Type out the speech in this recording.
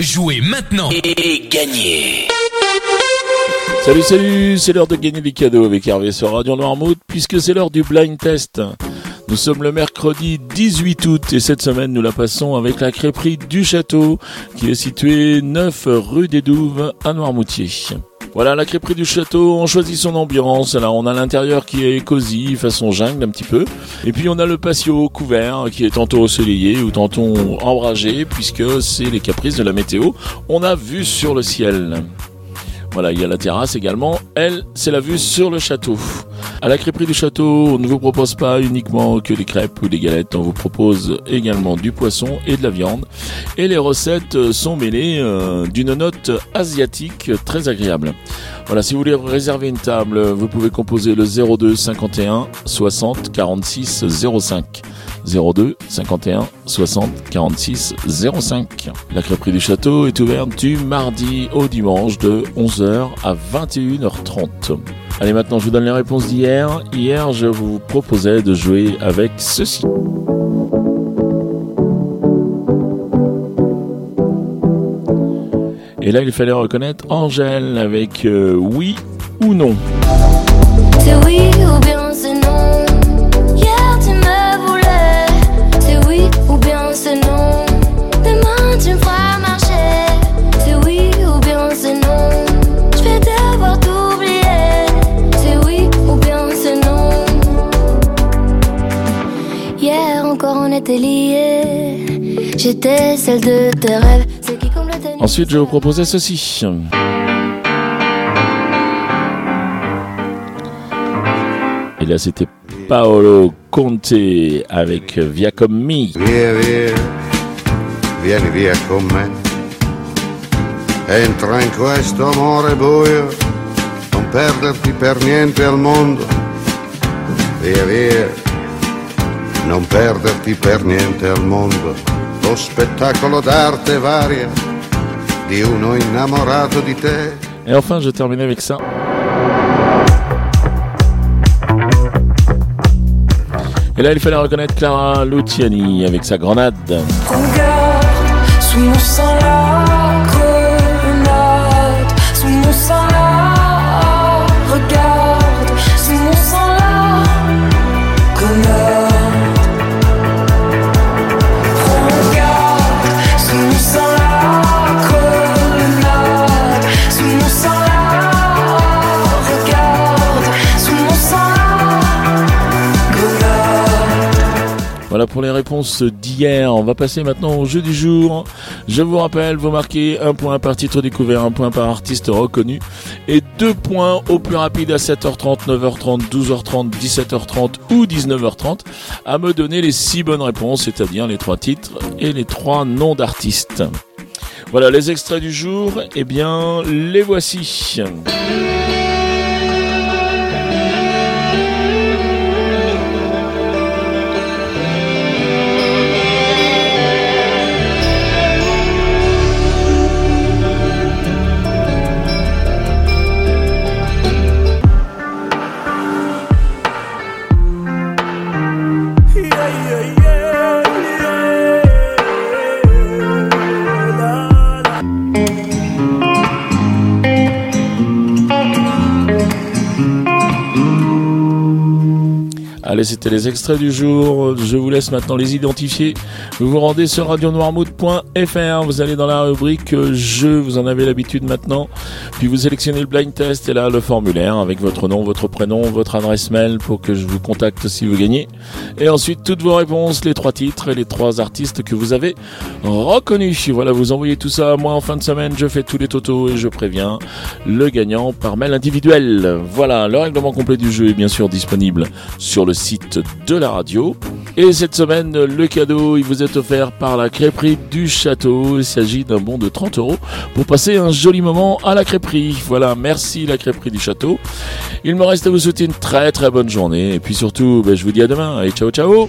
Jouez maintenant et gagnez Salut, salut, c'est l'heure de gagner des cadeaux avec Hervé sur Radio Noirmouth, puisque c'est l'heure du blind test. Nous sommes le mercredi 18 août et cette semaine nous la passons avec la crêperie du château qui est située 9 rue des Douves à Noirmoutier. Voilà, la crêperie du château, on choisit son ambiance. Alors, on a l'intérieur qui est cosy, façon jungle un petit peu. Et puis, on a le patio couvert qui est tantôt ensoleillé ou tantôt ombragé puisque c'est les caprices de la météo. On a vu sur le ciel. Voilà, il y a la terrasse également. Elle, c'est la vue sur le château. À la crêperie du château, on ne vous propose pas uniquement que des crêpes ou des galettes. On vous propose également du poisson et de la viande. Et les recettes sont mêlées euh, d'une note asiatique très agréable. Voilà, si vous voulez réserver une table, vous pouvez composer le 02 51 60 46 05. 02 51 60 46 05. La crêperie du château est ouverte du mardi au dimanche de 11h à 21h30. Allez maintenant je vous donne les réponses d'hier. Hier je vous proposais de jouer avec ceci. Et là il fallait reconnaître Angèle avec euh, oui ou non. C'est oui ou non. Était liés. J'étais celle de tes rêves. Celle qui comble tes Ensuite je vous proposais ceci. Et là c'était Paolo Conte avec Via comme me. Via, via, vieni via con me. Entra in questo amore buio, non perderti per niente al mondo. Via, via, non perderti per niente al mondo. Lo spettacolo d'arte varia di uno innamorato di te. Et enfin je termine avec ça. Et là il fallait reconnaître Clara Luciani avec sa grenade. Regarde, sous mon sang la Pour les réponses d'hier. On va passer maintenant au jeu du jour. Je vous rappelle, vous marquez un point par titre découvert, un point par artiste reconnu et deux points au plus rapide à 7h30, 9h30, 12h30, 17h30 ou 19h30 à me donner les six bonnes réponses, c'est-à-dire les trois titres et les trois noms d'artistes. Voilà les extraits du jour. Eh bien, les voici. Allez, c'était les extraits du jour. Je vous laisse maintenant les identifier. Vous vous rendez sur radionoirmouth.fr. Vous allez dans la rubrique euh, jeux. Vous en avez l'habitude maintenant. Puis vous sélectionnez le blind test et là le formulaire avec votre nom, votre prénom, votre adresse mail pour que je vous contacte si vous gagnez. Et ensuite toutes vos réponses, les trois titres et les trois artistes que vous avez reconnus. Voilà, vous envoyez tout ça à moi en fin de semaine. Je fais tous les totaux et je préviens le gagnant par mail individuel. Voilà, le règlement complet du jeu est bien sûr disponible sur le site de la radio. Et cette semaine, le cadeau, il vous est offert par la crêperie du château. Il s'agit d'un bon de 30 euros pour passer un joli moment à la crêperie. Voilà, merci la crêperie du château. Il me reste à vous souhaiter une très très bonne journée. Et puis surtout, ben, je vous dis à demain. Allez, ciao ciao